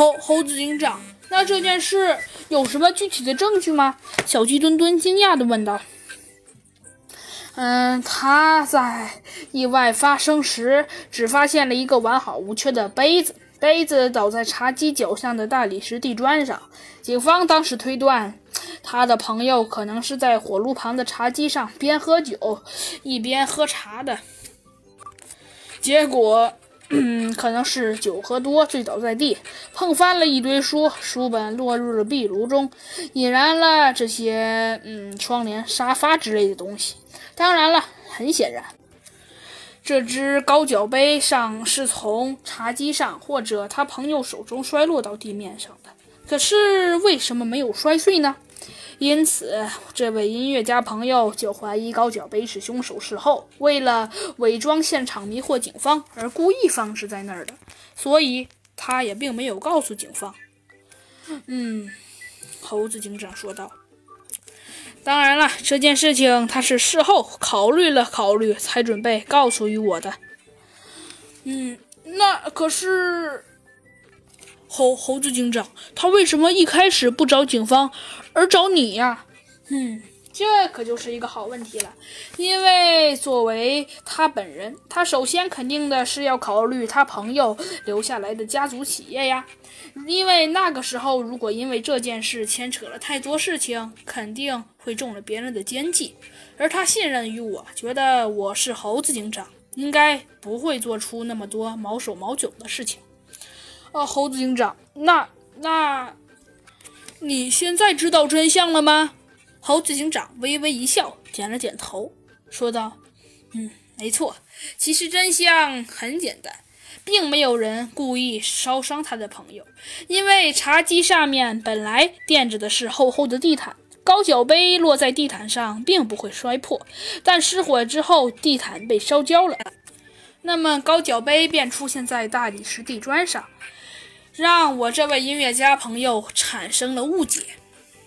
猴猴子警长，那这件事有什么具体的证据吗？小鸡墩墩惊讶地问道。嗯，他在意外发生时只发现了一个完好无缺的杯子，杯子倒在茶几脚下的大理石地砖上。警方当时推断，他的朋友可能是在火炉旁的茶几上边喝酒一边喝茶的，结果。嗯，可能是酒喝多醉倒在地，碰翻了一堆书，书本落入了壁炉中，引燃了这些嗯窗帘、沙发之类的东西。当然了，很显然，这只高脚杯上是从茶几上或者他朋友手中摔落到地面上的。可是为什么没有摔碎呢？因此，这位音乐家朋友就怀疑高脚杯是凶手事后为了伪装现场迷惑警方而故意放置在那儿的，所以他也并没有告诉警方。嗯，猴子警长说道。当然了，这件事情他是事后考虑了考虑才准备告诉于我的。嗯，那可是。猴猴子警长，他为什么一开始不找警方，而找你呀？嗯，这可就是一个好问题了。因为作为他本人，他首先肯定的是要考虑他朋友留下来的家族企业呀。因为那个时候，如果因为这件事牵扯了太多事情，肯定会中了别人的奸计。而他信任于我，觉得我是猴子警长，应该不会做出那么多毛手毛脚的事情。哦，猴子警长，那那，你现在知道真相了吗？猴子警长微微一笑，点了点头，说道：“嗯，没错。其实真相很简单，并没有人故意烧伤他的朋友，因为茶几上面本来垫着的是厚厚的地毯，高脚杯落在地毯上并不会摔破，但失火之后地毯被烧焦了，那么高脚杯便出现在大理石地砖上。”让我这位音乐家朋友产生了误解。